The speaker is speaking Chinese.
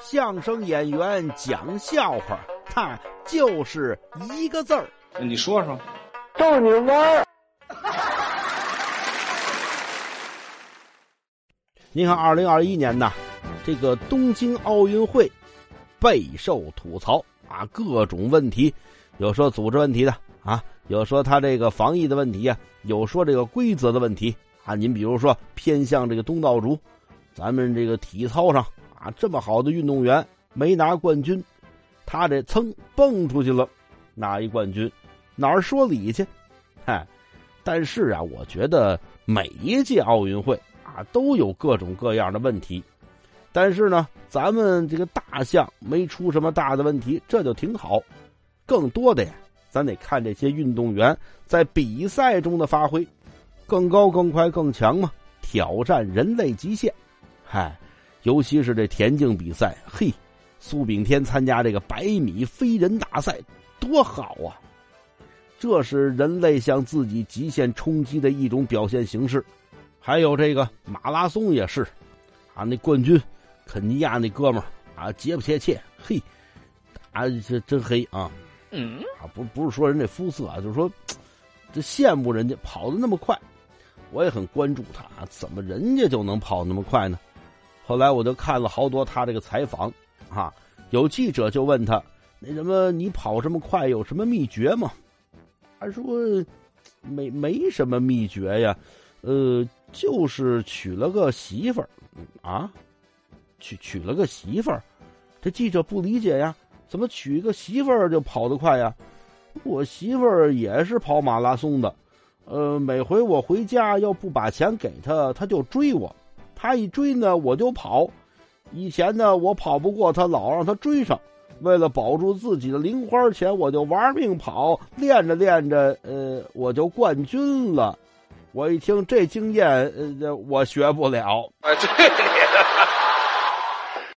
相声演员讲笑话，他就是一个字儿。你说说，逗你玩儿。您看，二零二一年呐，这个东京奥运会备受吐槽啊，各种问题，有说组织问题的啊，有说他这个防疫的问题呀，有说这个规则的问题啊。您比如说偏向这个东道主，咱们这个体操上啊，这么好的运动员没拿冠军，他这噌蹦出去了，拿一冠军，哪儿说理去？嗨，但是啊，我觉得每一届奥运会。啊，都有各种各样的问题，但是呢，咱们这个大项没出什么大的问题，这就挺好。更多的呀，咱得看这些运动员在比赛中的发挥，更高、更快、更强嘛，挑战人类极限。嗨，尤其是这田径比赛，嘿，苏炳添参加这个百米飞人大赛，多好啊！这是人类向自己极限冲击的一种表现形式。还有这个马拉松也是，啊，那冠军肯尼亚那哥们儿啊，杰不切切，嘿，啊，这真黑啊，嗯，啊，不不是说人这肤色啊，就是说这羡慕人家跑的那么快，我也很关注他，怎么人家就能跑那么快呢？后来我就看了好多他这个采访，啊，有记者就问他，那什么你跑这么快有什么秘诀吗？他说没没什么秘诀呀。呃，就是娶了个媳妇儿，啊，娶娶了个媳妇儿，这记者不理解呀，怎么娶一个媳妇儿就跑得快呀？我媳妇儿也是跑马拉松的，呃，每回我回家要不把钱给她，她就追我，他一追呢我就跑，以前呢我跑不过他，老让他追上，为了保住自己的零花钱，我就玩命跑，练着练着，呃，我就冠军了。我一听这经验，呃，我学不了。啊，对。